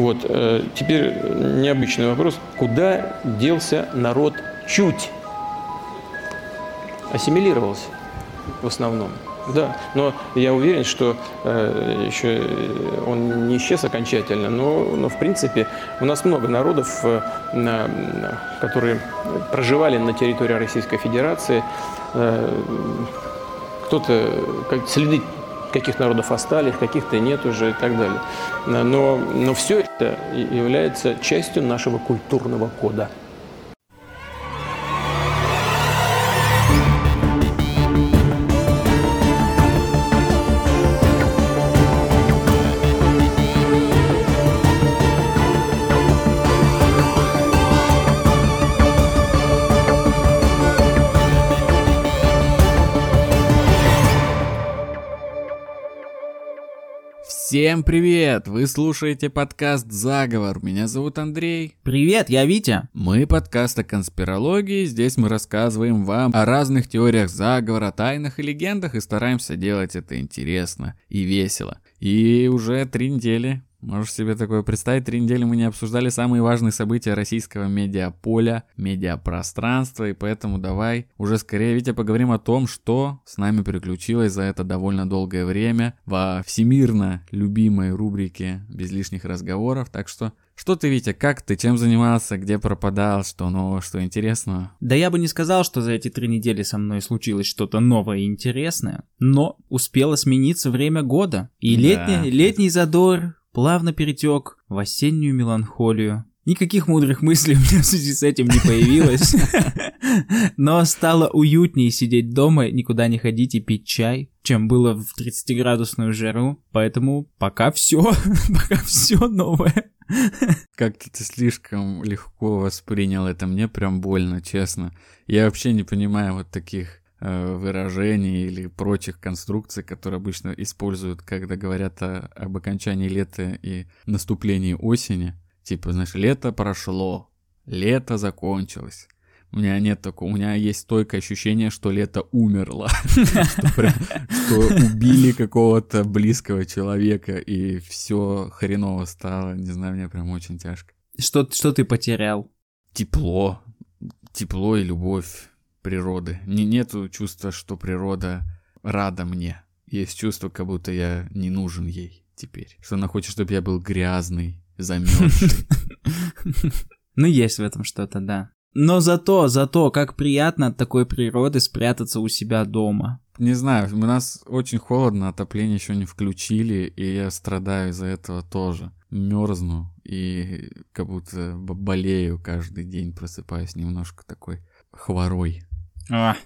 Вот, э, теперь необычный вопрос. Куда делся народ чуть? Ассимилировался в основном. Да, но я уверен, что э, еще он не исчез окончательно, но, но в принципе у нас много народов, э, на, которые проживали на территории Российской Федерации. Э, кто-то, как, следы каких народов остались, каких-то нет уже и так далее. Но, но все это является частью нашего культурного кода. Всем привет! Вы слушаете подкаст «Заговор». Меня зовут Андрей. Привет, я Витя. Мы подкаст о конспирологии. Здесь мы рассказываем вам о разных теориях заговора, тайнах и легендах и стараемся делать это интересно и весело. И уже три недели Можешь себе такое представить, три недели мы не обсуждали самые важные события российского медиаполя, медиапространства, и поэтому давай уже скорее, Витя, поговорим о том, что с нами переключилось за это довольно долгое время во всемирно любимой рубрике «Без лишних разговоров», так что что ты, Витя, как ты, чем занимался, где пропадал, что нового, что интересного? Да я бы не сказал, что за эти три недели со мной случилось что-то новое и интересное, но успело смениться время года. И да. летний, летний задор плавно перетек в осеннюю меланхолию. Никаких мудрых мыслей у меня в связи с этим не появилось. Но стало уютнее сидеть дома, никуда не ходить и пить чай, чем было в 30-градусную жару. Поэтому пока все, пока все новое. Как-то ты слишком легко воспринял это, мне прям больно, честно. Я вообще не понимаю вот таких выражений или прочих конструкций, которые обычно используют, когда говорят о, об окончании лета и наступлении осени. Типа, знаешь, лето прошло, лето закончилось. У меня нет такого, у меня есть стойкое ощущение, что лето умерло, что убили какого-то близкого человека, и все хреново стало. Не знаю, мне прям очень тяжко. Что, что ты потерял? Тепло. Тепло и любовь природы. Не, нету чувства, что природа рада мне. Есть чувство, как будто я не нужен ей теперь. Что она хочет, чтобы я был грязный, замерзший. Ну, есть в этом что-то, да. Но зато, зато, как приятно от такой природы спрятаться у себя дома. Не знаю, у нас очень холодно, отопление еще не включили, и я страдаю из-за этого тоже. Мерзну и как будто болею каждый день, просыпаюсь немножко такой хворой. А,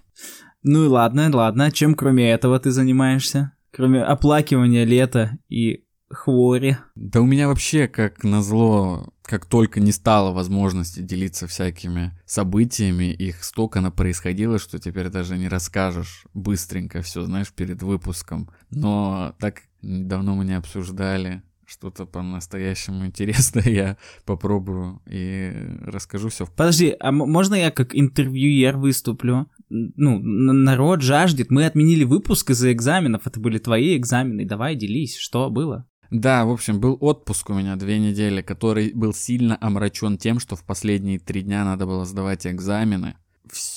ну и ладно, ладно. Чем кроме этого ты занимаешься? Кроме оплакивания лета и хвори. Да у меня вообще, как назло, как только не стало возможности делиться всякими событиями, их столько на происходило, что теперь даже не расскажешь быстренько все, знаешь, перед выпуском. Но так давно мы не обсуждали что-то по-настоящему интересное, я попробую и расскажу все. Подожди, а можно я как интервьюер выступлю? Ну, народ жаждет. Мы отменили выпуск из-за экзаменов. Это были твои экзамены. Давай, делись. Что было? Да, в общем, был отпуск у меня две недели, который был сильно омрачен тем, что в последние три дня надо было сдавать экзамены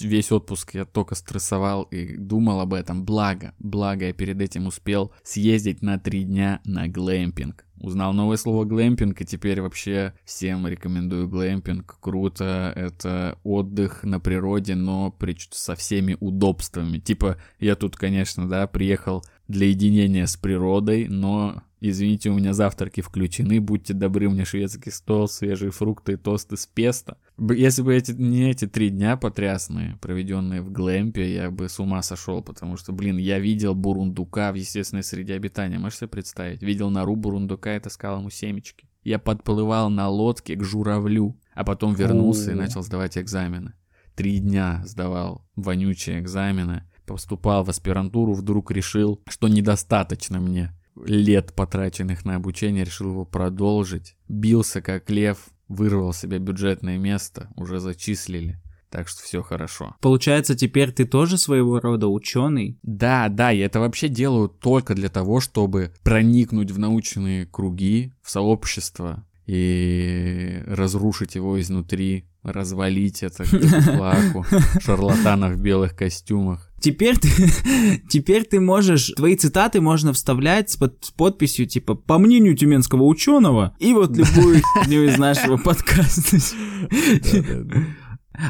весь отпуск я только стрессовал и думал об этом. Благо, благо я перед этим успел съездить на три дня на глэмпинг. Узнал новое слово глэмпинг, и теперь вообще всем рекомендую глэмпинг. Круто, это отдых на природе, но при, со всеми удобствами. Типа, я тут, конечно, да, приехал для единения с природой, но Извините, у меня завтраки включены, будьте добры, мне шведский стол, свежие фрукты тосты с песто. Если бы эти, не эти три дня потрясные, проведенные в глэмпе, я бы с ума сошел, потому что, блин, я видел бурундука в естественной среде обитания, можешь себе представить? Видел нору бурундука и таскал ему семечки. Я подплывал на лодке к журавлю, а потом вернулся и начал сдавать экзамены. Три дня сдавал вонючие экзамены, поступал в аспирантуру, вдруг решил, что недостаточно мне лет, потраченных на обучение, решил его продолжить. Бился как лев, вырвал себе бюджетное место, уже зачислили. Так что все хорошо. Получается, теперь ты тоже своего рода ученый? Да, да, я это вообще делаю только для того, чтобы проникнуть в научные круги, в сообщество и разрушить его изнутри, развалить это к флаку, шарлатанов в белых костюмах. Теперь ты, теперь ты можешь, твои цитаты можно вставлять с, под, с подписью типа «По мнению тюменского ученого» и вот любую из нашего подкаста.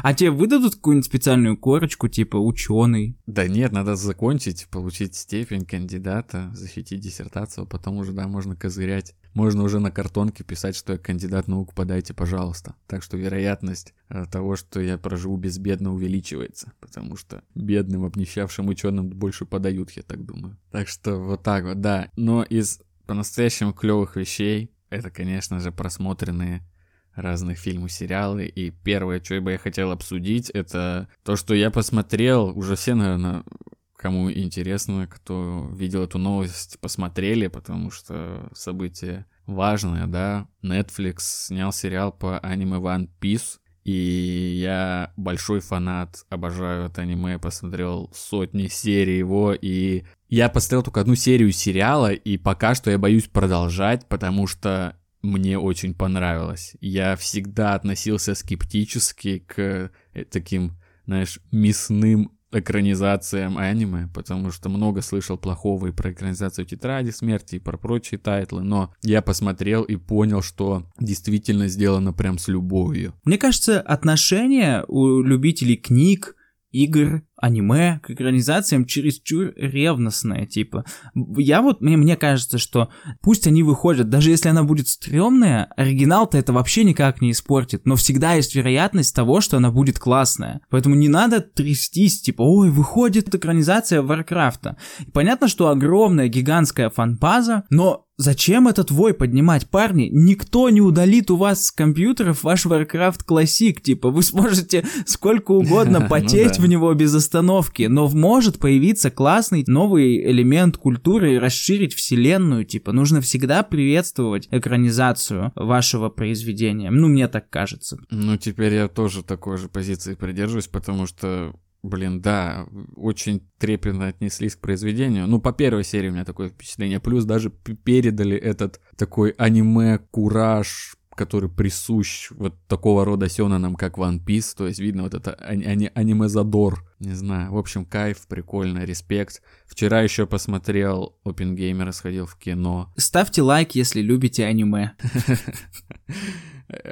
А тебе выдадут какую-нибудь специальную корочку, типа ученый? Да нет, надо закончить, получить степень кандидата, защитить диссертацию, а потом уже, да, можно козырять. Можно уже на картонке писать, что я кандидат наук, подайте, пожалуйста. Так что вероятность э, того, что я проживу безбедно, увеличивается, потому что бедным, обнищавшим ученым больше подают, я так думаю. Так что вот так вот, да. Но из по-настоящему клевых вещей, это, конечно же, просмотренные разных фильмов, сериалы. И первое, что бы я хотел обсудить, это то, что я посмотрел, уже все, наверное, кому интересно, кто видел эту новость, посмотрели, потому что событие важное, да. Netflix снял сериал по аниме One Piece, и я большой фанат, обожаю это аниме, посмотрел сотни серий его, и я посмотрел только одну серию сериала, и пока что я боюсь продолжать, потому что мне очень понравилось. Я всегда относился скептически к э, таким, знаешь, мясным экранизациям аниме, потому что много слышал плохого и про экранизацию Тетради Смерти, и про прочие тайтлы, но я посмотрел и понял, что действительно сделано прям с любовью. Мне кажется, отношение у любителей книг, игр, аниме к экранизациям чересчур ревностное, типа. Я вот, мне, мне кажется, что пусть они выходят, даже если она будет стрёмная, оригинал-то это вообще никак не испортит, но всегда есть вероятность того, что она будет классная. Поэтому не надо трястись, типа, ой, выходит экранизация Варкрафта. понятно, что огромная гигантская фанпаза, но Зачем этот вой поднимать, парни? Никто не удалит у вас с компьютеров ваш Warcraft Classic, типа вы сможете сколько угодно ну потеть в него без остановки, но может появиться классный новый элемент культуры и расширить вселенную, типа нужно всегда приветствовать экранизацию вашего произведения. Ну, мне так кажется. Ну, теперь я тоже такой же позиции придерживаюсь, потому что Блин, да, очень трепетно отнеслись к произведению. Ну, по первой серии у меня такое впечатление. Плюс даже передали этот такой аниме-кураж, который присущ вот такого рода сёнэнам, как One Piece. То есть видно вот это ани- аниме-задор. Не знаю, в общем, кайф, прикольно, респект. Вчера еще посмотрел Опенгеймера, сходил в кино. Ставьте лайк, если любите аниме.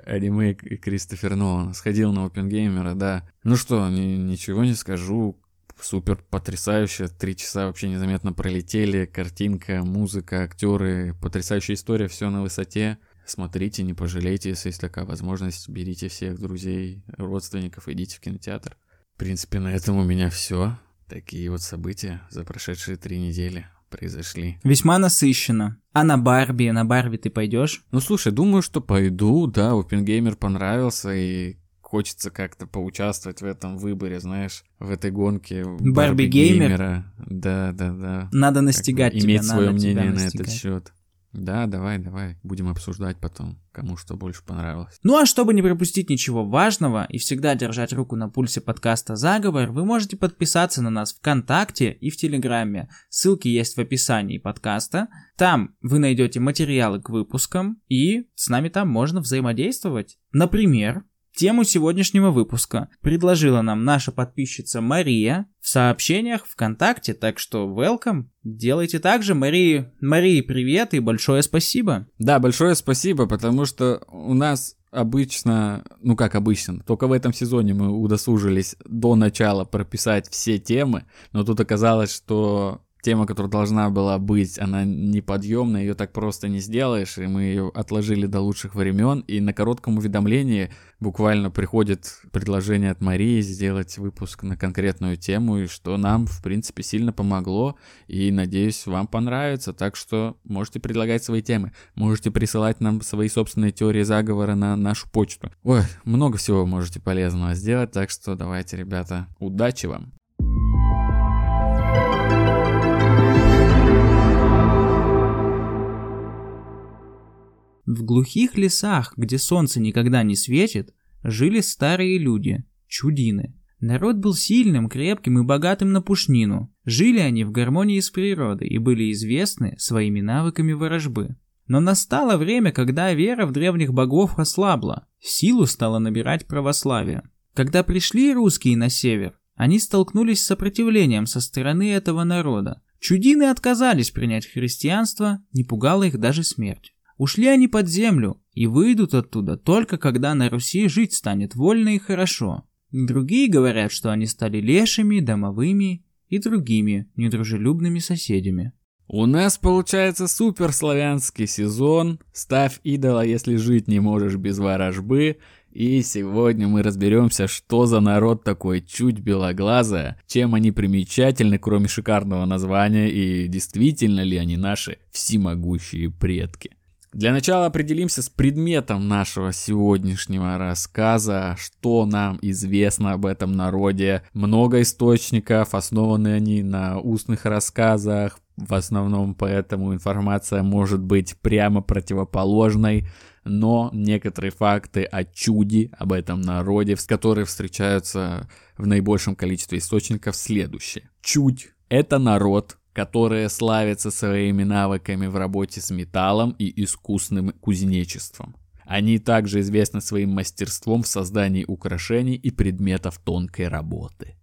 аниме Кристофер Нолан. Сходил на Опенгеймера, да. Ну что, ни, ничего не скажу. Супер потрясающе. Три часа вообще незаметно пролетели. Картинка, музыка, актеры. Потрясающая история, все на высоте. Смотрите, не пожалейте, если есть такая возможность. Берите всех друзей, родственников, идите в кинотеатр. В принципе, на этом у меня все. Такие вот события за прошедшие три недели произошли. Весьма насыщенно. А на Барби, на Барби ты пойдешь? Ну слушай, думаю, что пойду, да, Опенгеймер понравился, и хочется как-то поучаствовать в этом выборе, знаешь, в этой гонке Барби геймера. Да, да, да. Надо настигать как тебя, иметь свое мнение на этот счет. Да, давай, давай, будем обсуждать потом, кому что больше понравилось. Ну а чтобы не пропустить ничего важного и всегда держать руку на пульсе подкаста «Заговор», вы можете подписаться на нас ВКонтакте и в Телеграме. Ссылки есть в описании подкаста. Там вы найдете материалы к выпускам и с нами там можно взаимодействовать. Например, Тему сегодняшнего выпуска предложила нам наша подписчица Мария в сообщениях ВКонтакте, так что welcome. Делайте так же, Марии. Марии, привет и большое спасибо. Да, большое спасибо, потому что у нас обычно, ну как обычно, только в этом сезоне мы удосужились до начала прописать все темы, но тут оказалось, что тема, которая должна была быть, она неподъемная, ее так просто не сделаешь, и мы ее отложили до лучших времен, и на коротком уведомлении буквально приходит предложение от Марии сделать выпуск на конкретную тему, и что нам, в принципе, сильно помогло, и, надеюсь, вам понравится, так что можете предлагать свои темы, можете присылать нам свои собственные теории заговора на нашу почту. Ой, много всего можете полезного сделать, так что давайте, ребята, удачи вам! В глухих лесах, где солнце никогда не светит, жили старые люди, чудины. Народ был сильным, крепким и богатым на пушнину. Жили они в гармонии с природой и были известны своими навыками ворожбы. Но настало время, когда вера в древних богов ослабла, силу стало набирать православие. Когда пришли русские на север, они столкнулись с сопротивлением со стороны этого народа. Чудины отказались принять христианство, не пугала их даже смерть. Ушли они под землю и выйдут оттуда только когда на Руси жить станет вольно и хорошо. Другие говорят, что они стали лешими, домовыми и другими недружелюбными соседями. У нас получается суперславянский сезон. Ставь идола, если жить не можешь без ворожбы. И сегодня мы разберемся, что за народ такой чуть белоглазая, чем они примечательны, кроме шикарного названия, и действительно ли они наши всемогущие предки. Для начала определимся с предметом нашего сегодняшнего рассказа, что нам известно об этом народе. Много источников, основаны они на устных рассказах, в основном поэтому информация может быть прямо противоположной но некоторые факты о чуде, об этом народе, которые встречаются в наибольшем количестве источников, следующие. Чудь – это народ, который славится своими навыками в работе с металлом и искусным кузнечеством. Они также известны своим мастерством в создании украшений и предметов тонкой работы.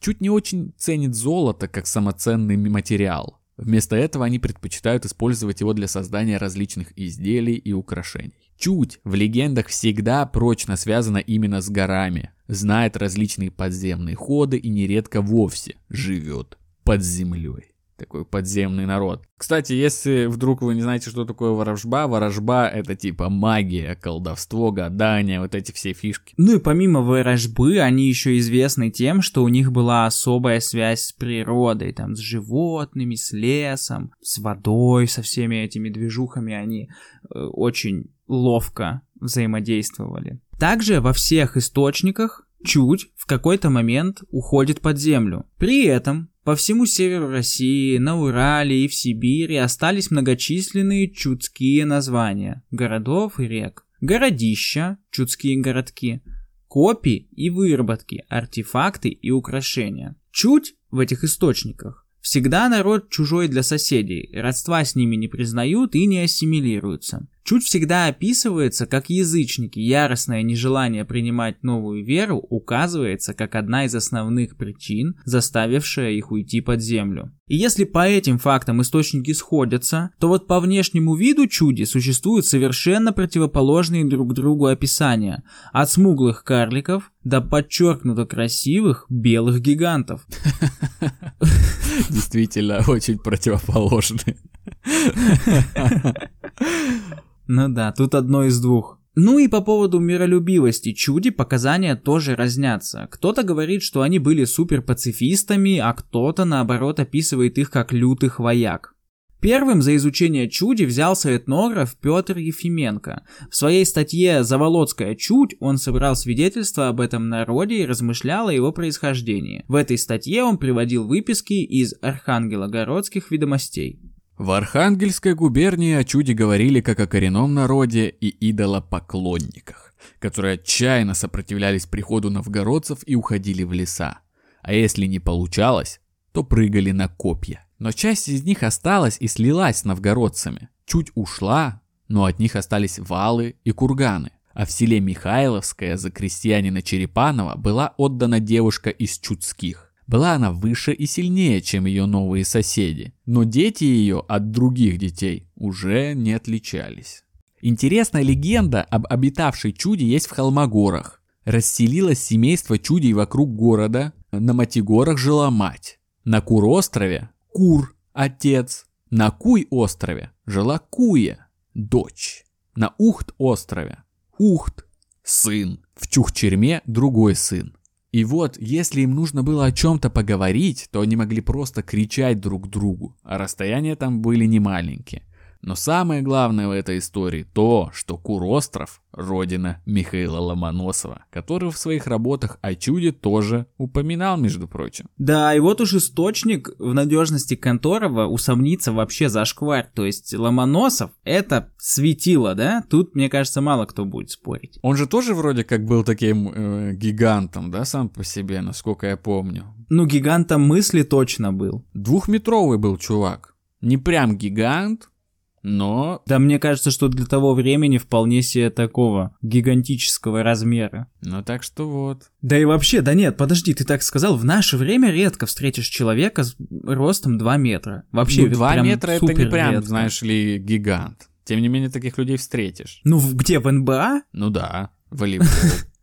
Чуть не очень ценит золото как самоценный материал. Вместо этого они предпочитают использовать его для создания различных изделий и украшений. Чуть в легендах всегда прочно связана именно с горами, знает различные подземные ходы и нередко вовсе живет под землей такой подземный народ. Кстати, если вдруг вы не знаете, что такое ворожба, ворожба это типа магия, колдовство, гадание, вот эти все фишки. Ну и помимо ворожбы, они еще известны тем, что у них была особая связь с природой, там, с животными, с лесом, с водой, со всеми этими движухами они э, очень ловко взаимодействовали. Также во всех источниках чуть в какой-то момент уходит под землю. При этом по всему северу России, на Урале и в Сибири остались многочисленные чудские названия городов и рек. Городища, чудские городки, копи и выработки, артефакты и украшения. Чуть в этих источниках Всегда народ чужой для соседей, родства с ними не признают и не ассимилируются. Чуть всегда описывается как язычники, яростное нежелание принимать новую веру указывается как одна из основных причин, заставившая их уйти под землю. И если по этим фактам источники сходятся, то вот по внешнему виду чуди существуют совершенно противоположные друг другу описания, от смуглых карликов до подчеркнуто красивых белых гигантов. Действительно, очень противоположные. Ну да, тут одно из двух. Ну и по поводу миролюбивости чуди показания тоже разнятся. Кто-то говорит, что они были супер пацифистами, а кто-то наоборот описывает их как лютых вояк. Первым за изучение чуди взялся этнограф Петр Ефименко. В своей статье «Заволоцкая чудь» он собрал свидетельства об этом народе и размышлял о его происхождении. В этой статье он приводил выписки из архангелогородских ведомостей. В Архангельской губернии о чуде говорили как о коренном народе и идолопоклонниках, которые отчаянно сопротивлялись приходу новгородцев и уходили в леса. А если не получалось, то прыгали на копья. Но часть из них осталась и слилась с новгородцами. Чуть ушла, но от них остались валы и курганы. А в селе Михайловское за крестьянина Черепанова была отдана девушка из Чудских. Была она выше и сильнее, чем ее новые соседи. Но дети ее от других детей уже не отличались. Интересная легенда об обитавшей чуде есть в Холмогорах. Расселилось семейство чудей вокруг города, на Матигорах жила мать. На Кур-острове Кур, отец. На Куй-острове жила Куя, дочь. На Ухт-острове Ухт, сын. В Чухчерме другой сын. И вот, если им нужно было о чем-то поговорить, то они могли просто кричать друг другу, а расстояния там были немаленькие. Но самое главное в этой истории то, что Куростров – родина Михаила Ломоносова, который в своих работах о чуде тоже упоминал, между прочим. Да, и вот уж источник в надежности Конторова усомниться вообще за шкварь. То есть Ломоносов – это светило, да? Тут, мне кажется, мало кто будет спорить. Он же тоже вроде как был таким э, гигантом, да, сам по себе, насколько я помню. Ну, гигантом мысли точно был. Двухметровый был чувак. Не прям гигант, но... Да мне кажется, что для того времени вполне себе такого гигантического размера. Ну так что вот. Да и вообще, да нет, подожди, ты так сказал, в наше время редко встретишь человека с ростом 2 метра. Вообще, ну, 2 прям метра это не прям, редко. знаешь ли, гигант. Тем не менее, таких людей встретишь. Ну, где, в НБА? Ну да, волейбол.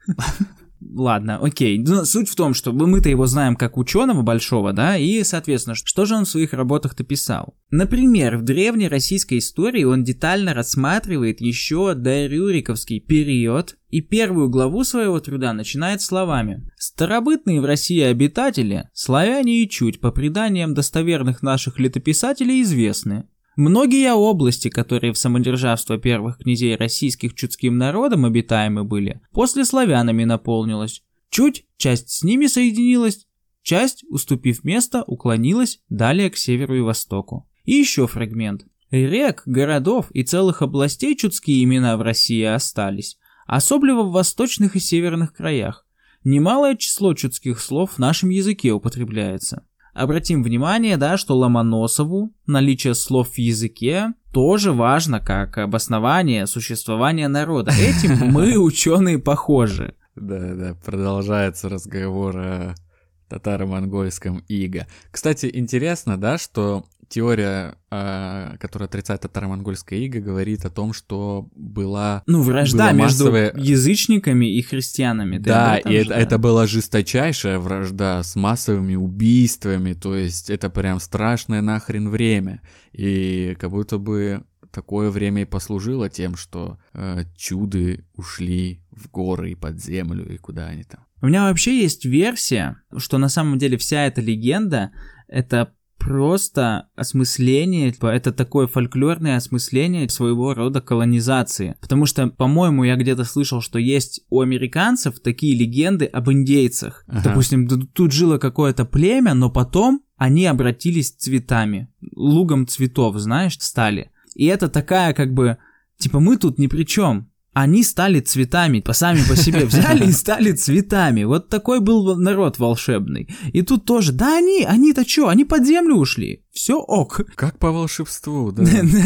Ладно, окей. Но суть в том, что мы-то его знаем как ученого большого, да, и, соответственно, что же он в своих работах-то писал? Например, в древней российской истории он детально рассматривает еще дорюриковский период, и первую главу своего труда начинает словами «Старобытные в России обитатели, славяне и чуть, по преданиям достоверных наших летописателей, известны. Многие области, которые в самодержавство первых князей российских чудским народом обитаемы были, после славянами наполнилась. Чуть часть с ними соединилась, часть, уступив место, уклонилась далее к северу и востоку. И еще фрагмент. Рек, городов и целых областей чудские имена в России остались, особливо в восточных и северных краях. Немалое число чудских слов в нашем языке употребляется. Обратим внимание, да, что Ломоносову наличие слов в языке тоже важно как обоснование существования народа. Этим мы, ученые, похожи. Да, да, продолжается разговор о татаро-монгольском иго. Кстати, интересно, да, что теория, а, которая отрицает татаро-монгольское иго, говорит о том, что была... Ну, вражда Была между массовая- язычниками и христианами. Ты да, и это, это была жесточайшая вражда с массовыми убийствами, то есть это прям страшное нахрен время. И как будто бы такое время и послужило тем, что э, чуды ушли в горы и под землю, и куда они там. У меня вообще есть версия, что на самом деле вся эта легенда — это просто осмысление, типа, это такое фольклорное осмысление своего рода колонизации. Потому что, по-моему, я где-то слышал, что есть у американцев такие легенды об индейцах. Ага. Допустим, тут жило какое-то племя, но потом они обратились цветами, лугом цветов, знаешь, стали. И это такая как бы, типа, мы тут ни при чем. Они стали цветами, по сами по себе взяли и стали цветами. Вот такой был народ волшебный. И тут тоже, да они, они-то чё, они под землю ушли. Все ок. Как по волшебству, да.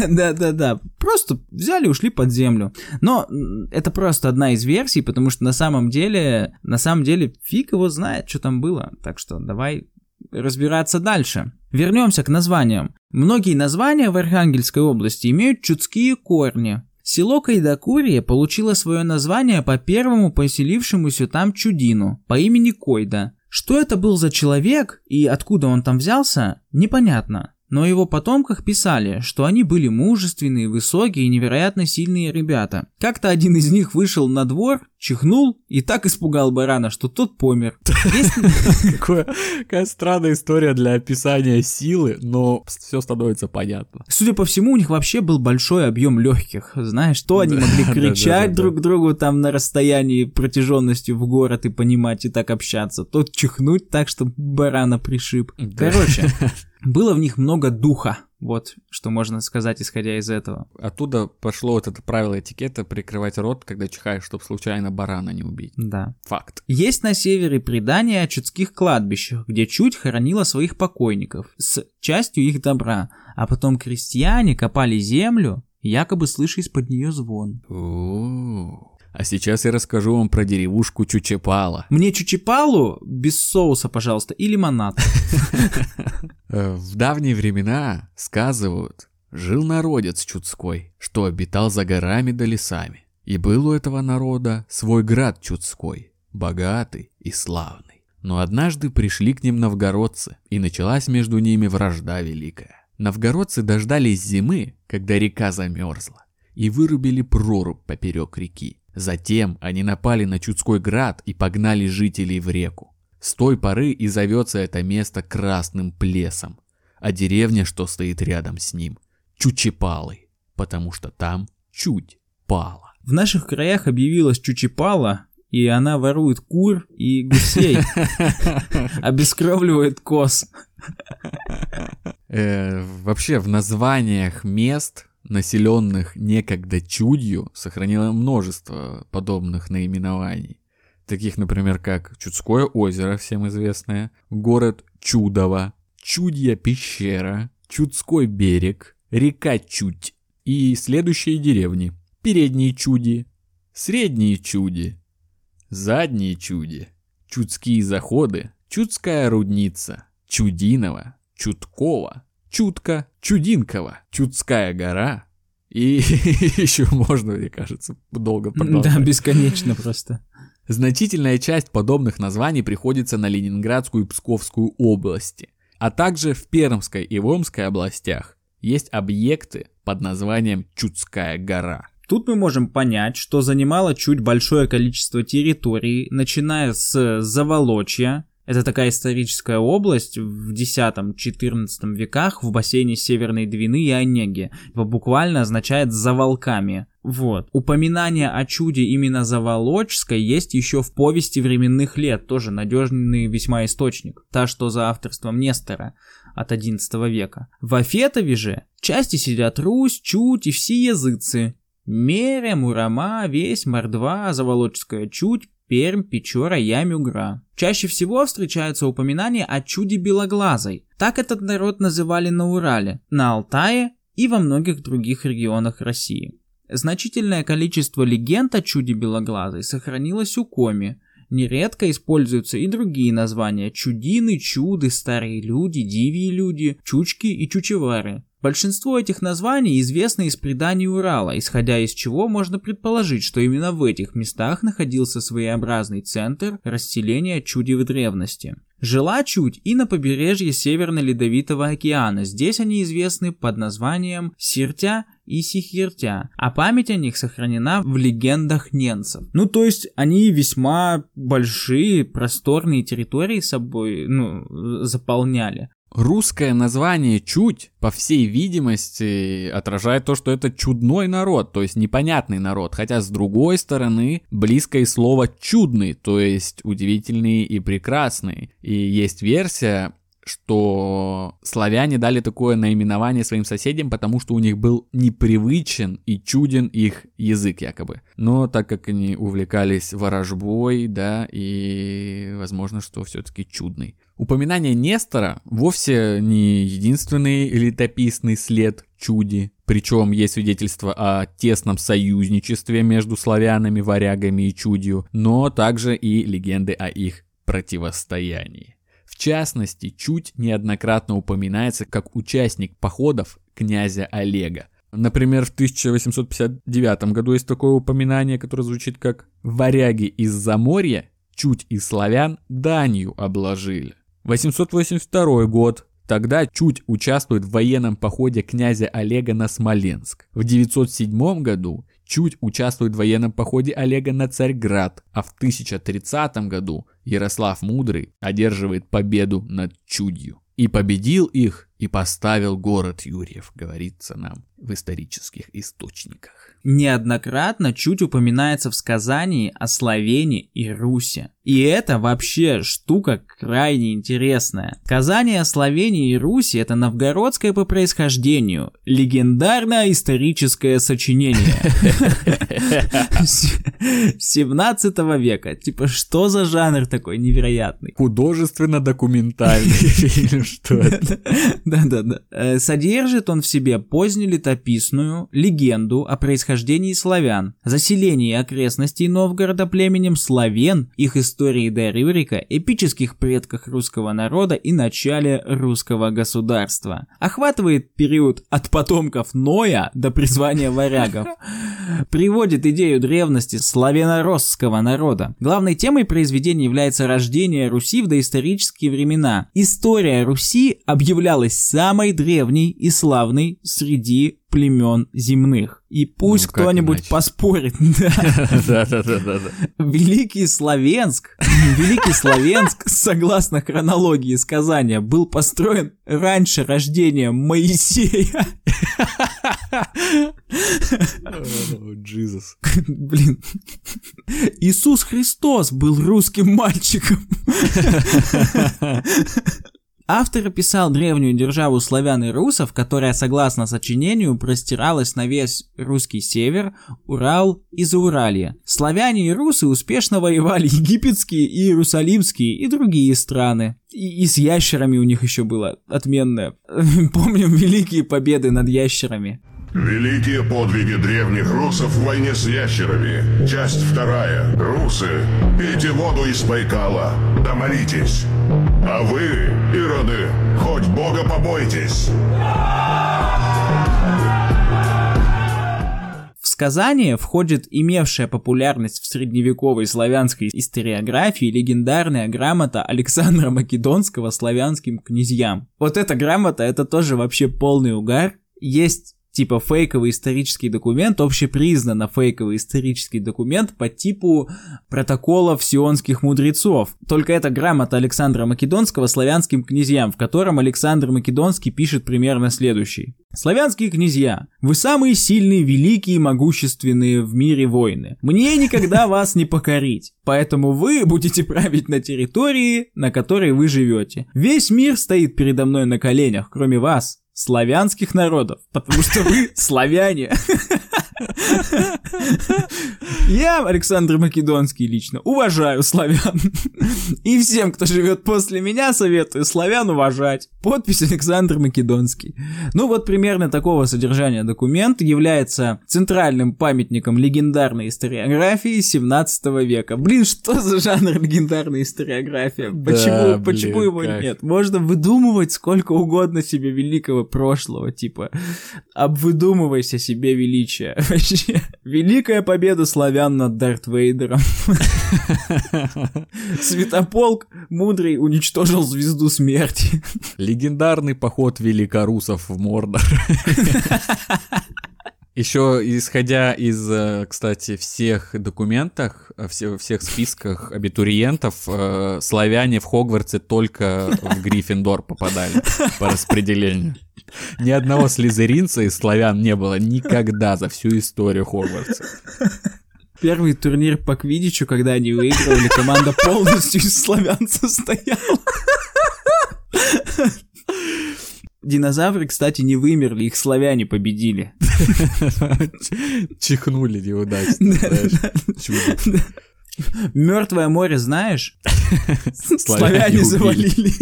Да-да-да. Просто взяли и ушли под землю. Но это просто одна из версий, потому что на самом деле, на самом деле фиг его знает, что там было. Так что давай разбираться дальше. Вернемся к названиям. Многие названия в Архангельской области имеют чудские корни. Село Кайдакурия получило свое название по первому поселившемуся там чудину по имени Койда. Что это был за человек и откуда он там взялся, непонятно. Но о его потомках писали, что они были мужественные, высокие и невероятно сильные ребята. Как-то один из них вышел на двор, чихнул и так испугал барана, что тот помер. Какая странная история для описания силы, но все становится понятно. Судя по всему, у них вообще был большой объем легких. Знаешь, то они могли кричать друг другу там на расстоянии протяженностью в город и понимать и так общаться, то чихнуть так, что барана пришиб. Короче, было в них много духа. Вот что можно сказать, исходя из этого. Оттуда пошло вот это правило этикета прикрывать рот, когда чихаешь, чтобы случайно барана не убить. Да. Факт. Есть на севере предания о чудских кладбищах, где чуть хоронила своих покойников с частью их добра, а потом крестьяне копали землю, якобы слыша из-под нее звон. У-у-у. А сейчас я расскажу вам про деревушку Чучепала. Мне чучепалу без соуса, пожалуйста, и лимонад. Э, В давние времена, сказывают, жил народец Чудской, что обитал за горами да лесами. И был у этого народа свой град Чудской, богатый и славный. Но однажды пришли к ним новгородцы, и началась между ними вражда великая. Новгородцы дождались зимы, когда река замерзла, и вырубили прорубь поперек реки. Затем они напали на Чудской град и погнали жителей в реку. С той поры и зовется это место Красным Плесом, а деревня, что стоит рядом с ним, Чучепалой, потому что там чуть пала. В наших краях объявилась чучепала, и она ворует кур и гусей, обескровливает коз. Э, вообще в названиях мест, населенных некогда чудью, сохранило множество подобных наименований. Таких, например, как Чудское озеро, всем известное, город Чудово, Чудья пещера, Чудской берег, река Чуть и следующие деревни. Передние чуди, средние чуди, задние чуди, чудские заходы, чудская рудница, Чудинова, Чудкова, Чутка, Чудинкова, Чудская гора. И еще можно, мне кажется, долго продолжать. Да, бесконечно просто. Значительная часть подобных названий приходится на Ленинградскую и Псковскую области, а также в Пермской и Омской областях есть объекты под названием Чудская гора. Тут мы можем понять, что занимало чуть большое количество территорий, начиная с Заволочья, это такая историческая область в X-XIV веках в бассейне Северной Двины и Онеги. Буквально означает «за волками». Вот. Упоминание о чуде именно Заволочской есть еще в повести временных лет, тоже надежный весьма источник. Та, что за авторством Нестора от XI века. В Афетове же части сидят Русь, Чуть и все языцы. Меря, Мурама, Весь, Мордва, Заволоческая Чуть, Пермь, Печора, Ямюгра. Чаще всего встречаются упоминания о чуде белоглазой. Так этот народ называли на Урале, на Алтае и во многих других регионах России. Значительное количество легенд о чуде белоглазой сохранилось у Коми. Нередко используются и другие названия – чудины, чуды, старые люди, дивии люди, чучки и чучевары. Большинство этих названий известны из преданий Урала, исходя из чего можно предположить, что именно в этих местах находился своеобразный центр расселения чуди в древности. Жила чуть и на побережье Северно-Ледовитого океана, здесь они известны под названием Сиртя и Сихиртя, а память о них сохранена в легендах ненцев. Ну, то есть они весьма большие, просторные территории собой ну, заполняли. Русское название «чуть», по всей видимости, отражает то, что это чудной народ, то есть непонятный народ, хотя с другой стороны близкое слово «чудный», то есть удивительный и прекрасный. И есть версия, что славяне дали такое наименование своим соседям, потому что у них был непривычен и чуден их язык якобы. Но так как они увлекались ворожбой, да, и возможно, что все-таки чудный. Упоминание Нестора вовсе не единственный летописный след чуди, причем есть свидетельство о тесном союзничестве между славянами, варягами и чудью, но также и легенды о их противостоянии. В частности, Чуть неоднократно упоминается как участник походов князя Олега. Например, в 1859 году есть такое упоминание, которое звучит как «Варяги из Заморья Чуть и славян данью обложили». 882 год. Тогда Чуть участвует в военном походе князя Олега на Смоленск. В 907 году Чуть участвует в военном походе Олега на Царьград, а в 1030 году Ярослав Мудрый одерживает победу над Чудью. И победил их, и поставил город Юрьев, говорится нам в исторических источниках. Неоднократно чуть упоминается в сказании о Словении и Руси. И это вообще штука крайне интересная. Сказание о Словении и Руси это новгородское по происхождению, легендарное историческое сочинение 17 века. Типа, что за жанр такой невероятный? Художественно-документальный фильм, что это? Да-да-да. Э, содержит он в себе позднелетописную легенду о происхождении славян, заселении окрестностей Новгорода племенем славян, их истории до Рюрика, эпических предках русского народа и начале русского государства. Охватывает период от потомков Ноя до призвания варягов. Приводит идею древности славяно-росского народа. Главной темой произведения является рождение Руси в доисторические времена. История Руси объявлялась самой древней и славной среди племен земных. И пусть ну, кто-нибудь поспорит. Да-да-да. Великий Славенск, Великий Славенск, согласно хронологии сказания, был построен раньше рождения Моисея. Джизус. Блин. Иисус Христос был русским мальчиком. Автор описал древнюю державу славян и русов, которая, согласно сочинению, простиралась на весь русский север, Урал и Зауралье. Славяне и русы успешно воевали египетские, и иерусалимские и другие страны. И, и с ящерами у них еще было отменное. Помним великие победы над ящерами. Великие подвиги древних русов в войне с ящерами. Часть вторая. Русы, пейте воду из Байкала. Да молитесь. А вы, ироды, хоть бога побойтесь. В сказание входит имевшая популярность в средневековой славянской историографии легендарная грамота Александра Македонского славянским князьям. Вот эта грамота, это тоже вообще полный угар. Есть типа фейковый исторический документ, общепризнанно фейковый исторический документ по типу протоколов сионских мудрецов. Только это грамота Александра Македонского славянским князьям, в котором Александр Македонский пишет примерно следующий. Славянские князья, вы самые сильные, великие могущественные в мире воины. Мне никогда вас не покорить, поэтому вы будете править на территории, на которой вы живете. Весь мир стоит передо мной на коленях, кроме вас, славянских народов, потому что вы славяне. Я, Александр Македонский, лично уважаю славян. И всем, кто живет после меня, советую славян уважать. Подпись Александр Македонский. Ну вот примерно такого содержания документ является центральным памятником легендарной историографии 17 века. Блин, что за жанр легендарной историография? Почему, Да, почему блин, его как? нет? Можно выдумывать сколько угодно себе великого прошлого, типа, обвыдумывайся себе величие. Вообще, великая победа славян над Дарт Вейдером. Святополк мудрый уничтожил звезду смерти. Легендарный поход великорусов в Мордор. Еще исходя из, э, кстати, всех документах, э, все- всех списках абитуриентов, э, славяне в Хогвартсе только в Гриффиндор попадали по распределению. Ни одного слизеринца из славян не было никогда за всю историю Хогвартса. Первый турнир по квидичу, когда они выигрывали, команда полностью из славян состояла. Динозавры, кстати, не вымерли, их славяне победили. Чихнули неудачно, чудо. Мертвое море знаешь? Славяне завалили.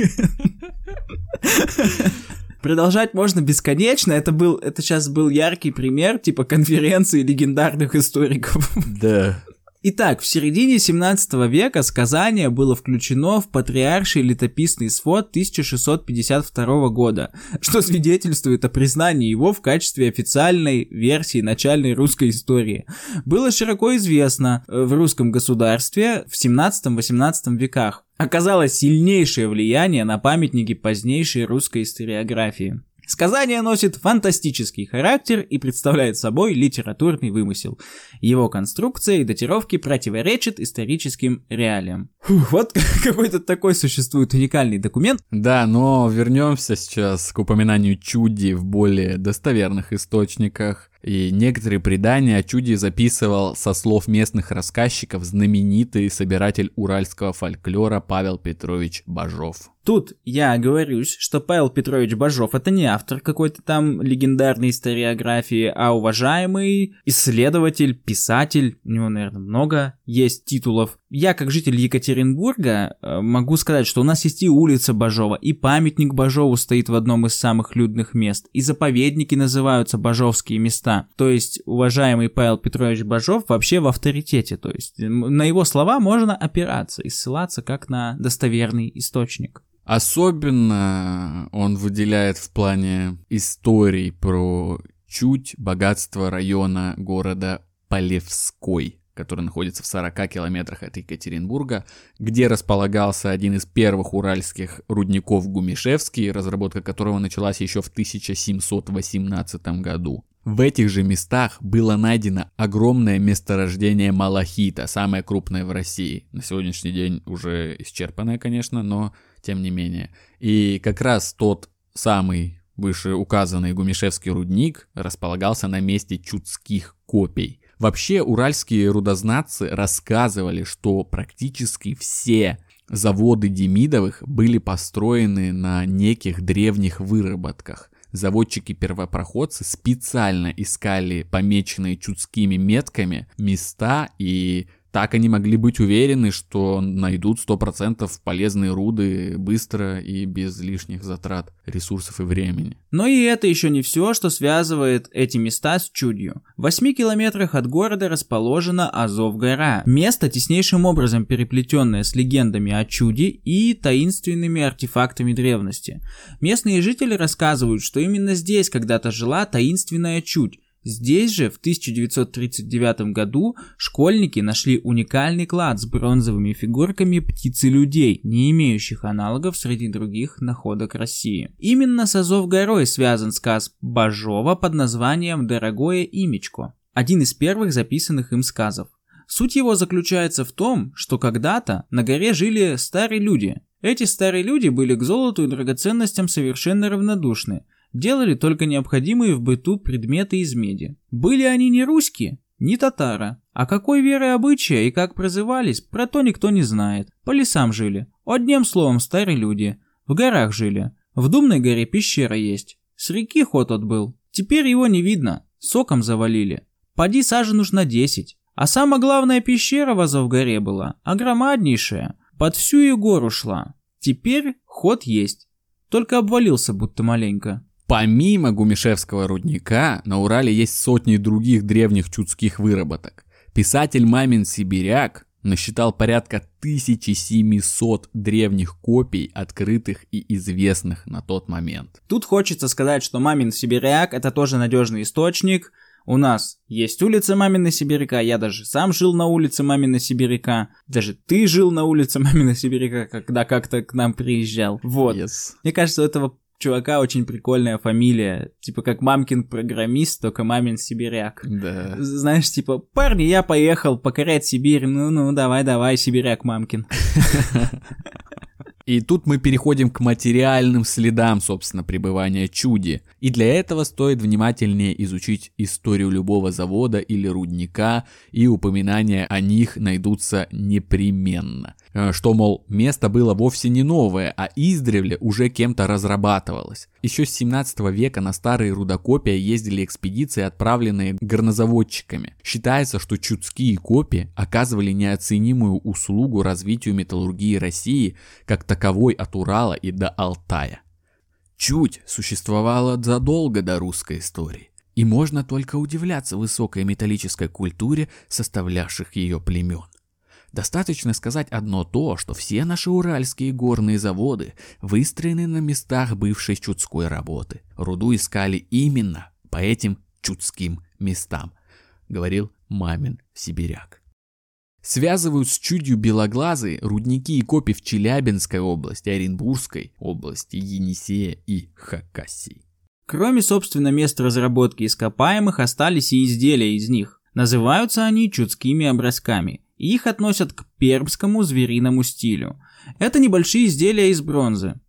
Продолжать можно бесконечно. Это был, это сейчас был яркий пример типа конференции легендарных историков. Да. Итак, в середине 17 века сказание было включено в патриарший летописный свод 1652 года, что свидетельствует о признании его в качестве официальной версии начальной русской истории. Было широко известно э, в русском государстве в 17-18 веках. Оказало сильнейшее влияние на памятники позднейшей русской историографии. Сказание носит фантастический характер и представляет собой литературный вымысел. Его конструкция и датировки противоречат историческим реалиям. Фух, вот какой-то такой существует уникальный документ. Да, но вернемся сейчас к упоминанию чуди в более достоверных источниках. И некоторые предания о чуде записывал со слов местных рассказчиков знаменитый собиратель уральского фольклора Павел Петрович Бажов. Тут я оговорюсь, что Павел Петрович Бажов это не автор какой-то там легендарной историографии, а уважаемый исследователь, писатель, у него, наверное, много есть титулов. Я, как житель Екатеринбурга, э, могу сказать, что у нас есть и улица Бажова, и памятник Бажову стоит в одном из самых людных мест, и заповедники называются Бажовские места. То есть, уважаемый Павел Петрович Бажов вообще в авторитете, то есть на его слова можно опираться и ссылаться как на достоверный источник. Особенно он выделяет в плане историй про чуть богатство района города Полевской, который находится в 40 километрах от Екатеринбурга, где располагался один из первых уральских рудников Гумишевский, разработка которого началась еще в 1718 году. В этих же местах было найдено огромное месторождение малахита, самое крупное в России. На сегодняшний день уже исчерпанное, конечно, но тем не менее. И как раз тот самый вышеуказанный Гумишевский рудник располагался на месте чудских копий. Вообще, уральские рудознатцы рассказывали, что практически все заводы Демидовых были построены на неких древних выработках. Заводчики-первопроходцы специально искали помеченные чудскими метками места и Так они могли быть уверены, что найдут 100% полезные руды быстро и без лишних затрат ресурсов и времени. Но и это еще не все, что связывает эти места с Чудью. В 8 километрах от города расположена Азов-гора. Место, теснейшим образом переплетенное с легендами о чуде и таинственными артефактами древности. Местные жители рассказывают, что именно здесь когда-то жила таинственная чудь, Здесь же в 1939 году школьники нашли уникальный клад с бронзовыми фигурками птицы-людей, не имеющих аналогов среди других находок России. Именно с Азов-горой связан сказ Бажова под названием «Дорогое имечко», один из первых записанных им сказов. Суть его заключается в том, что когда-то на горе жили старые люди. Эти старые люди были к золоту и драгоценностям совершенно равнодушны, делали только необходимые в быту предметы из меди. Были они не русские, не татара. А какой веры обычая и как прозывались, про то никто не знает. По лесам жили. Одним словом, старые люди. В горах жили. В Думной горе пещера есть. С реки ход отбыл. Теперь его не видно. Соком завалили. Поди сажен уж на десять. А самая главная пещера в Азов-горе была, огромаднейшая. Под всю ее гору шла. Теперь ход есть. Только обвалился будто маленько. Помимо Гумишевского рудника, на Урале есть сотни других древних чудских выработок. Писатель Мамин Сибиряк насчитал порядка 1700 древних копий, открытых и известных на тот момент. Тут хочется сказать, что Мамин Сибиряк это тоже надежный источник. У нас есть улица Мамина Сибиряка, я даже сам жил на улице Мамина Сибиряка, даже ты жил на улице Мамина Сибиряка, когда как-то к нам приезжал. Вот. Yes. Мне кажется, у этого чувака очень прикольная фамилия. Типа как мамкин программист, только мамин сибиряк. Да. Знаешь, типа, парни, я поехал покорять Сибирь. Ну-ну, давай-давай, сибиряк мамкин. И тут мы переходим к материальным следам, собственно, пребывания чуди. И для этого стоит внимательнее изучить историю любого завода или рудника, и упоминания о них найдутся непременно. Э, что, мол, место было вовсе не новое, а издревле уже кем-то разрабатывалось. Еще с 17 века на старые рудокопия ездили экспедиции, отправленные горнозаводчиками. Считается, что чудские копии оказывали неоценимую услугу развитию металлургии России как таковой от Урала и до Алтая. Чуть существовала задолго до русской истории. И можно только удивляться высокой металлической культуре, составлявших ее племен. Достаточно сказать одно то, что все наши уральские горные заводы выстроены на местах бывшей чудской работы. Руду искали именно по этим чудским местам, говорил мамин сибиряк. Связывают с чудью белоглазые рудники и копи в Челябинской области, Оренбургской области, Енисея и Хакасии. Кроме, собственно, мест разработки ископаемых, остались и изделия из них. Называются они чудскими образками их относят к пермскому звериному стилю. Это небольшие изделия из бронзы.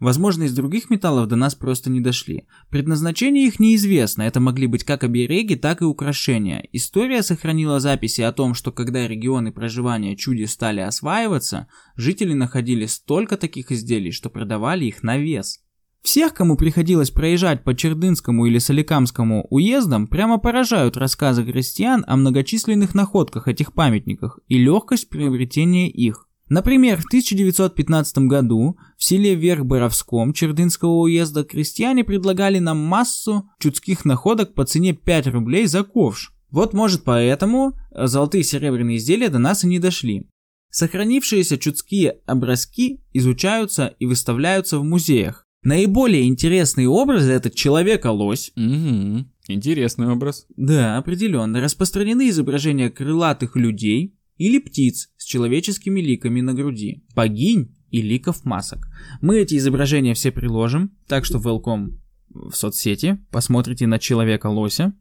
Возможно, из других металлов до нас просто не дошли. Предназначение их неизвестно, это могли быть как обереги, так и украшения. История сохранила записи о том, что когда регионы проживания чуди стали осваиваться, жители находили столько таких изделий, что продавали их на вес. Всех, кому приходилось проезжать по Чердынскому или Соликамскому уездам, прямо поражают рассказы крестьян о многочисленных находках этих памятниках и легкость приобретения их. Например, в 1915 году в селе Верх-Боровском Чердынского уезда крестьяне предлагали нам массу чудских находок по цене 5 рублей за ковш. Вот может поэтому золотые и серебряные изделия до нас и не дошли. Сохранившиеся чудские образки изучаются и выставляются в музеях. Наиболее интересный образ это человека-лось. Угу. Интересный образ. Да, определенно. Распространены изображения крылатых людей или птиц с человеческими ликами на груди, богинь и ликов масок. Мы эти изображения все приложим, так что welcome в соцсети, посмотрите на человека-лося.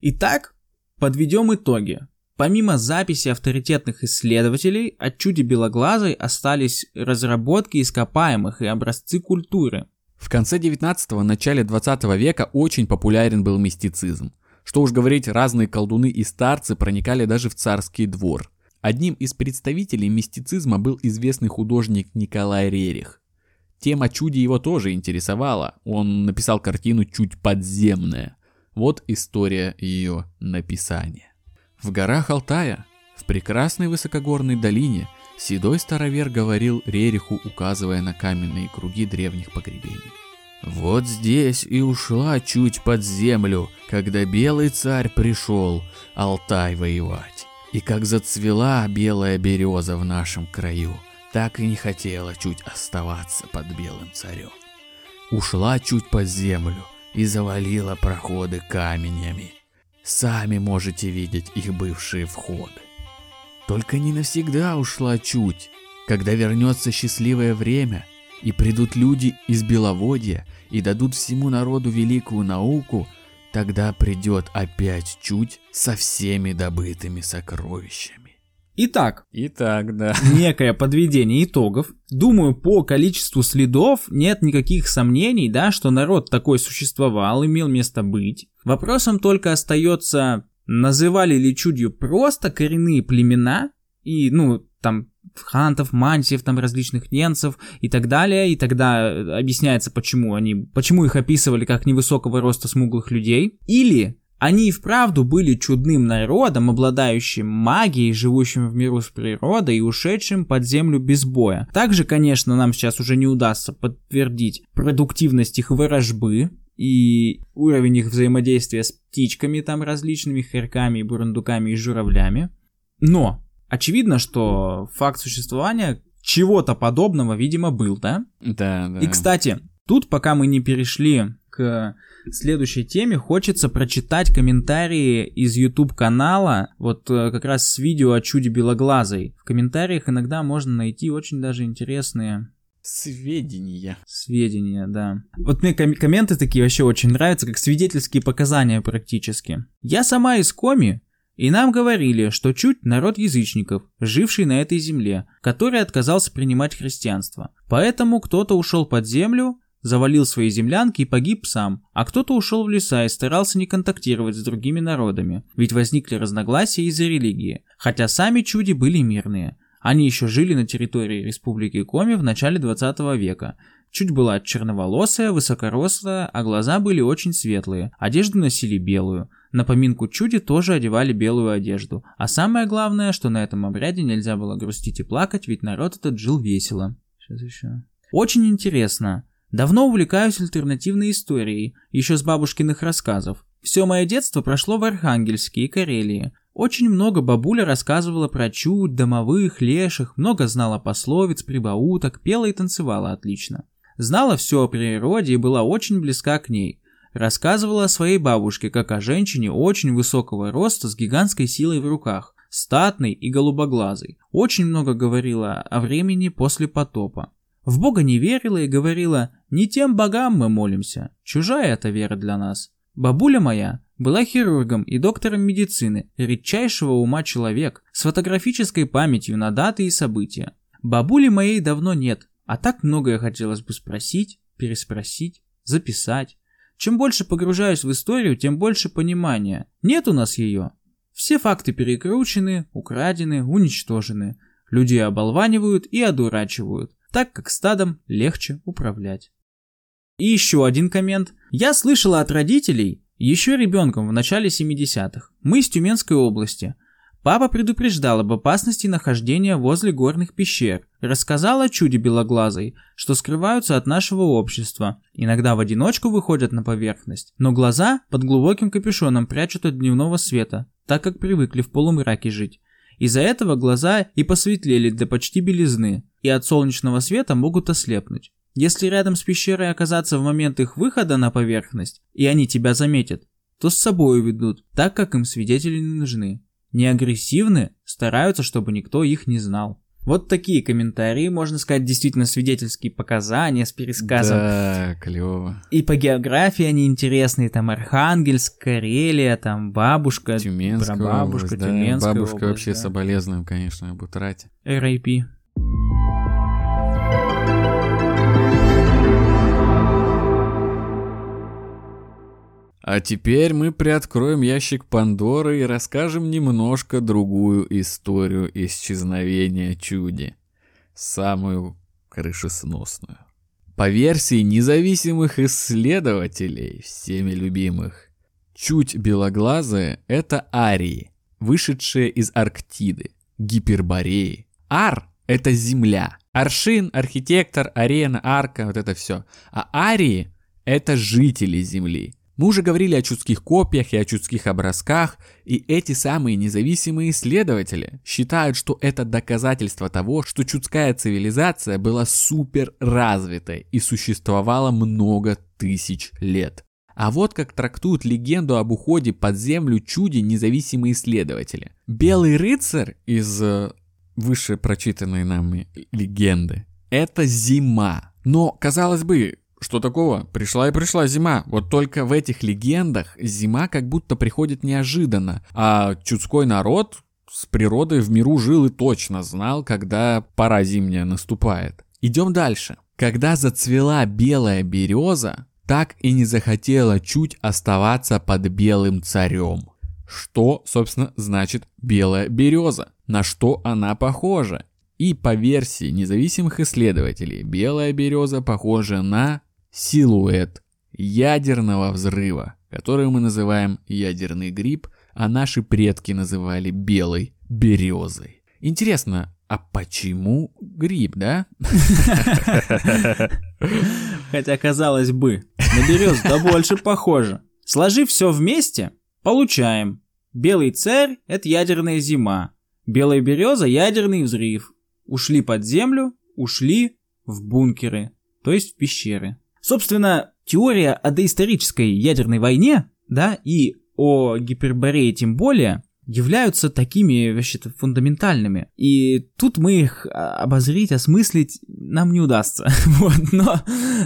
Итак, подведем итоги. Помимо записи авторитетных исследователей, от чуди белоглазой остались разработки ископаемых и образцы культуры. В конце 19-го, начале 20 века очень популярен был мистицизм. Что уж говорить, разные колдуны и старцы проникали даже в царский двор. Одним из представителей мистицизма был известный художник Николай Рерих. Тема чуди его тоже интересовала. Он написал картину «Чуть подземная». Вот история ее написания. В горах Алтая, В прекрасной высокогорной долине седой старовер говорил Рериху, указывая на каменные круги древних погребений. Вот здесь и ушла чуть под землю, когда белый царь пришел Алтай воевать. И как зацвела белая береза в нашем краю, так и не хотела чуть оставаться под белым царем. Ушла чуть под землю и завалила проходы каменями. Сами можете видеть их бывшие входы. Только не навсегда ушла чуть. Когда вернется счастливое время, и придут люди из Беловодья и дадут всему народу великую науку, тогда придет опять чуть со всеми добытыми сокровищами. Итак, Итак, да. некое подведение итогов. Думаю, по количеству следов нет никаких сомнений, да, что народ такой существовал, имел место быть. Вопросом только остается, называли ли чудью просто коренные племена, и, ну, там, хантов, мантиев, там, различных ненцев и так далее, и тогда э, объясняется, почему они, почему их описывали как невысокого роста смуглых людей. Или они и вправду были чудным народом, обладающим магией, живущим в миру с природой и ушедшим под землю без боя. Также, конечно, нам сейчас уже не удастся подтвердить продуктивность их ворожбы, и уровень их взаимодействия с птичками там различными, хорьками, бурундуками и журавлями. Но очевидно, что факт существования чего-то подобного, видимо, был, да? Да, да. И, кстати, тут, пока мы не перешли к следующей теме, хочется прочитать комментарии из YouTube канала, вот э, как раз с видео о чуде белоглазой. В комментариях иногда можно найти очень даже интересные Сведения. сведения, да. Вот мне ком- комменты такие вообще очень нравятся, как свидетельские показания практически. Я сама из Коми, и нам говорили, что чуть народ язычников, живший на этой земле, который отказался принимать христианство. Поэтому кто-то ушел под землю, завалил свои землянки и погиб сам, а кто-то ушел в леса и старался не контактировать с другими народами, ведь возникли разногласия из-за религии, хотя сами чуди были мирные. Они еще жили на территории Республики Коми в начале 20 века. Чуть была черноволосая, высокорослая, а глаза были очень светлые, одежду носили белую. На поминку чуди тоже одевали белую одежду. А самое главное, что на этом обряде нельзя было грустить и плакать, ведь народ этот жил весело. Сейчас еще. Очень интересно. Давно увлекаюсь альтернативной историей, еще с бабушкиных рассказов. Все мое детство прошло в Архангельске и Карелии. Очень много бабуля рассказывала про чудь, домовых, леших, много знала пословиц, прибауток, пела и танцевала отлично. Знала все о природе и была очень близка к ней. Рассказывала о своей бабушке, как о женщине очень высокого роста с гигантской силой в руках, статной и голубоглазой. Очень много говорила о времени после потопа. В Бога не верила и говорила, не тем богам мы молимся, чужая эта вера для нас. Бабуля моя была хирургом и доктором медицины, редчайшего ума человек, с фотографической памятью на даты и события. Бабули моей давно нет, а так многое хотелось бы спросить, переспросить, записать. Чем больше погружаюсь в историю, тем больше понимания. Нет у нас ее. Все факты перекручены, украдены, уничтожены. Людей оболванивают и одурачивают, так как стадом легче управлять. И еще один коммент. Я слышала от родителей, еще ребенком в начале 70-х. Мы из Тюменской области. Папа предупреждал об опасности нахождения возле горных пещер. Рассказал о чуде белоглазой, что скрываются от нашего общества. Иногда в одиночку выходят на поверхность, но глаза под глубоким капюшоном прячут от дневного света, так как привыкли в полумраке жить. Из-за этого глаза и посветлели до почти белизны, и от солнечного света могут ослепнуть. Если рядом с пещерой оказаться в момент их выхода на поверхность, и они тебя заметят, то с собой уведут, так как им свидетели не нужны. Не агрессивны, стараются, чтобы никто их не знал. Вот такие комментарии, можно сказать, действительно свидетельские показания с пересказом. Да, клево. И по географии они интересные, там Архангельск, Карелия, там бабушка, Тюменская прабабушка, область, да. Тюменская Бабушка область, вообще да. соболезнуем, конечно, об утрате. RIP. А теперь мы приоткроем ящик Пандоры и расскажем немножко другую историю исчезновения чуди. Самую крышесносную. По версии независимых исследователей, всеми любимых, чуть белоглазые — это арии. вышедшие из Арктиды, Гипербореи. Ар — это земля. Аршин, архитектор, арена, арка, вот это все. А арии — это жители земли. Мы уже говорили о чудских копиях и о чудских образках, и эти самые независимые исследователи считают, что это доказательство того, что чудская цивилизация была супер развитой и существовала много тысяч лет. А вот как трактуют легенду об уходе под землю чуди независимые исследователи. Белый рыцарь из э, выше прочитанной нами легенды – это зима. Но, казалось бы, что такого? Пришла и пришла зима. Вот только в этих легендах зима как будто приходит неожиданно. А чудской народ с природой в миру жил и точно знал, когда пора зимняя наступает. Идем дальше. Когда зацвела белая береза, так и не захотела чуть оставаться под белым царем. Что, собственно, значит белая береза? На что она похожа? И по версии независимых исследователей, белая береза похожа на силуэт ядерного взрыва, который мы называем ядерный гриб, а наши предки называли белой березой. Интересно, а почему гриб, да? Хотя, казалось бы, на березу-то больше похоже. Сложив все вместе, получаем. Белый царь – это ядерная зима. Белая береза – ядерный взрыв. Ушли под землю, ушли в бункеры, то есть в пещеры. Собственно, теория о доисторической ядерной войне, да, и о Гиперборее тем более, являются такими вообще-то фундаментальными. И тут мы их а, обозрить, осмыслить нам не удастся. вот, но,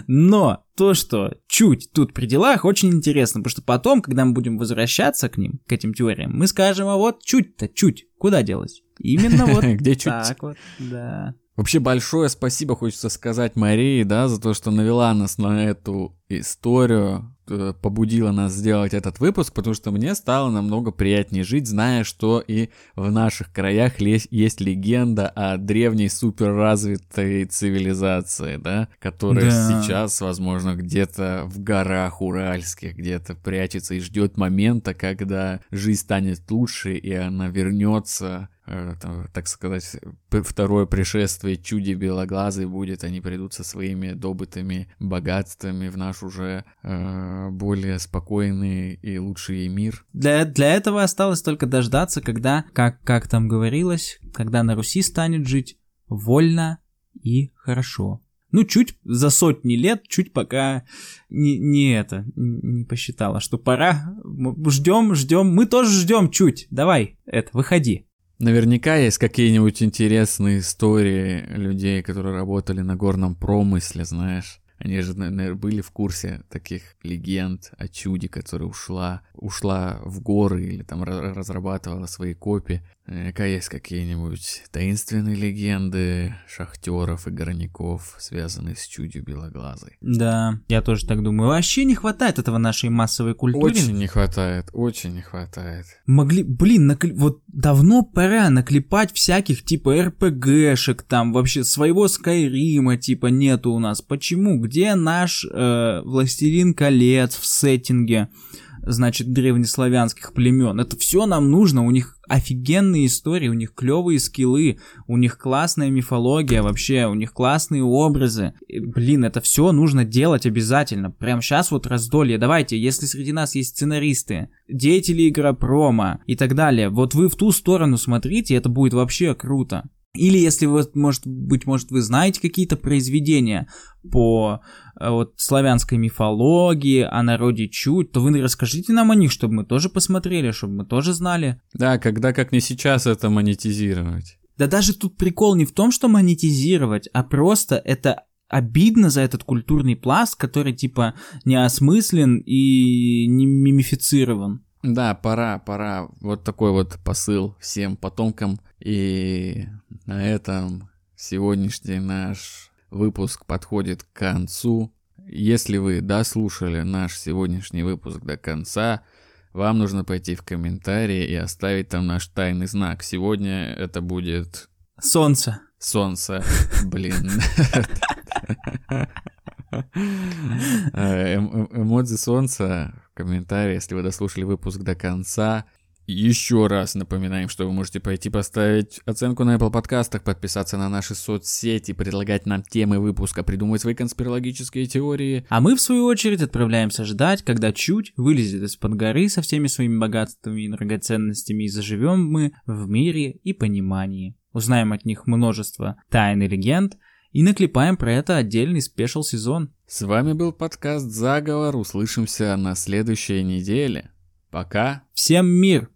но то, что чуть тут при делах, очень интересно, потому что потом, когда мы будем возвращаться к ним, к этим теориям, мы скажем, а вот чуть-то, чуть, куда делось? Именно вот Где чуть? так вот, да. Вообще большое спасибо хочется сказать Марии, да, за то, что навела нас на эту историю, э, побудила нас сделать этот выпуск, потому что мне стало намного приятнее жить, зная, что и в наших краях есть легенда о древней суперразвитой цивилизации, да, которая Да. сейчас, возможно, где-то в горах уральских, где-то прячется и ждет момента, когда жизнь станет лучше, и она вернется там, так сказать, второе пришествие чуди белоглазый будет, они придут со своими добытыми богатствами в наш уже э, более спокойный и лучший мир. Для, для этого осталось только дождаться, когда, как, как там говорилось, когда на Руси станет жить вольно и хорошо. Ну, чуть за сотни лет, чуть пока не, не это, не посчитала, что пора. Ждем, ждем, мы тоже ждем чуть. Давай, это, выходи. Наверняка есть какие-нибудь интересные истории людей, которые работали на горном промысле, знаешь. Они же, наверное, были в курсе таких легенд о чуде, которая ушла, ушла в горы или там ра- разрабатывала свои копии. Наверняка есть какие-нибудь таинственные легенды шахтеров и горняков, связанные с чудью белоглазой. Да, я тоже так думаю. Вообще не хватает этого нашей массовой культуре. Очень не хватает, очень не хватает. Могли, блин, накли- вот давно пора наклепать всяких типа РПГшек, там вообще своего Скайрима типа нету у нас. Почему? Где наш э, Властелин колец в сеттинге, значит, древнеславянских племен? Это все нам нужно, у них офигенные истории, у них клевые скиллы, у них классная мифология вообще, у них классные образы. И, блин, это все нужно делать обязательно. Прям сейчас вот раздолье. Давайте, если среди нас есть сценаристы, деятели игропрома и так далее, вот вы в ту сторону смотрите, это будет вообще круто. Или если вы, может быть, может, вы знаете какие-то произведения по вот славянской мифологии, о народе чуть, то вы расскажите нам о них, чтобы мы тоже посмотрели, чтобы мы тоже знали. Да, когда как не сейчас это монетизировать. Да даже тут прикол не в том, что монетизировать, а просто это обидно за этот культурный пласт, который типа не осмыслен и не мимифицирован. Да, пора, пора. Вот такой вот посыл всем потомкам. И на этом сегодняшний наш выпуск подходит к концу. Если вы дослушали наш сегодняшний выпуск до конца, вам нужно пойти в комментарии и оставить там наш тайный знак. Сегодня это будет Солнце. солнце. Блин. Э, эм- эм- Эмодзи солнца в комментарии, если вы дослушали выпуск до конца. Еще раз напоминаем, что вы можете пойти поставить оценку на Apple подкастах, подписаться на наши соцсети, предлагать нам темы выпуска, придумывать свои конспирологические теории. А мы, в свою очередь, отправляемся ждать, когда чуть вылезет из-под горы со всеми своими богатствами и драгоценностями, и заживем мы в мире и понимании. Узнаем от них множество тайн и легенд, и наклепаем про это отдельный спешл-сезон. С вами был подкаст «Заговор». Услышимся на следующей неделе. Пока. Всем мир!